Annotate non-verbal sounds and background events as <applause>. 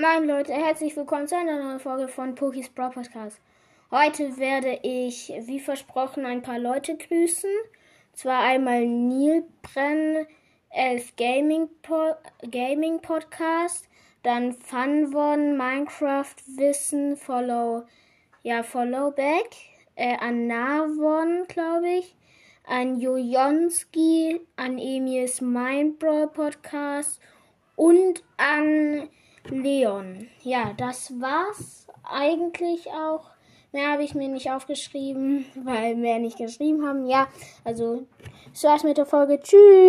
Moin Leute, herzlich willkommen zu einer neuen Folge von Pokis Brawl Podcast. Heute werde ich, wie versprochen, ein paar Leute grüßen. Zwar einmal Neil Brenn, Elf Gaming, po Gaming Podcast, dann Funwon, Minecraft Wissen, Follow, ja, Follow Back, äh, an Narwon, glaube ich, an Jojonski, an Emirs Mindbrawl Podcast und an Leon. Ja, das war's eigentlich auch. Mehr habe ich mir nicht aufgeschrieben, <laughs> weil mehr nicht geschrieben haben. Ja, also, das war's mit der Folge. Tschüss.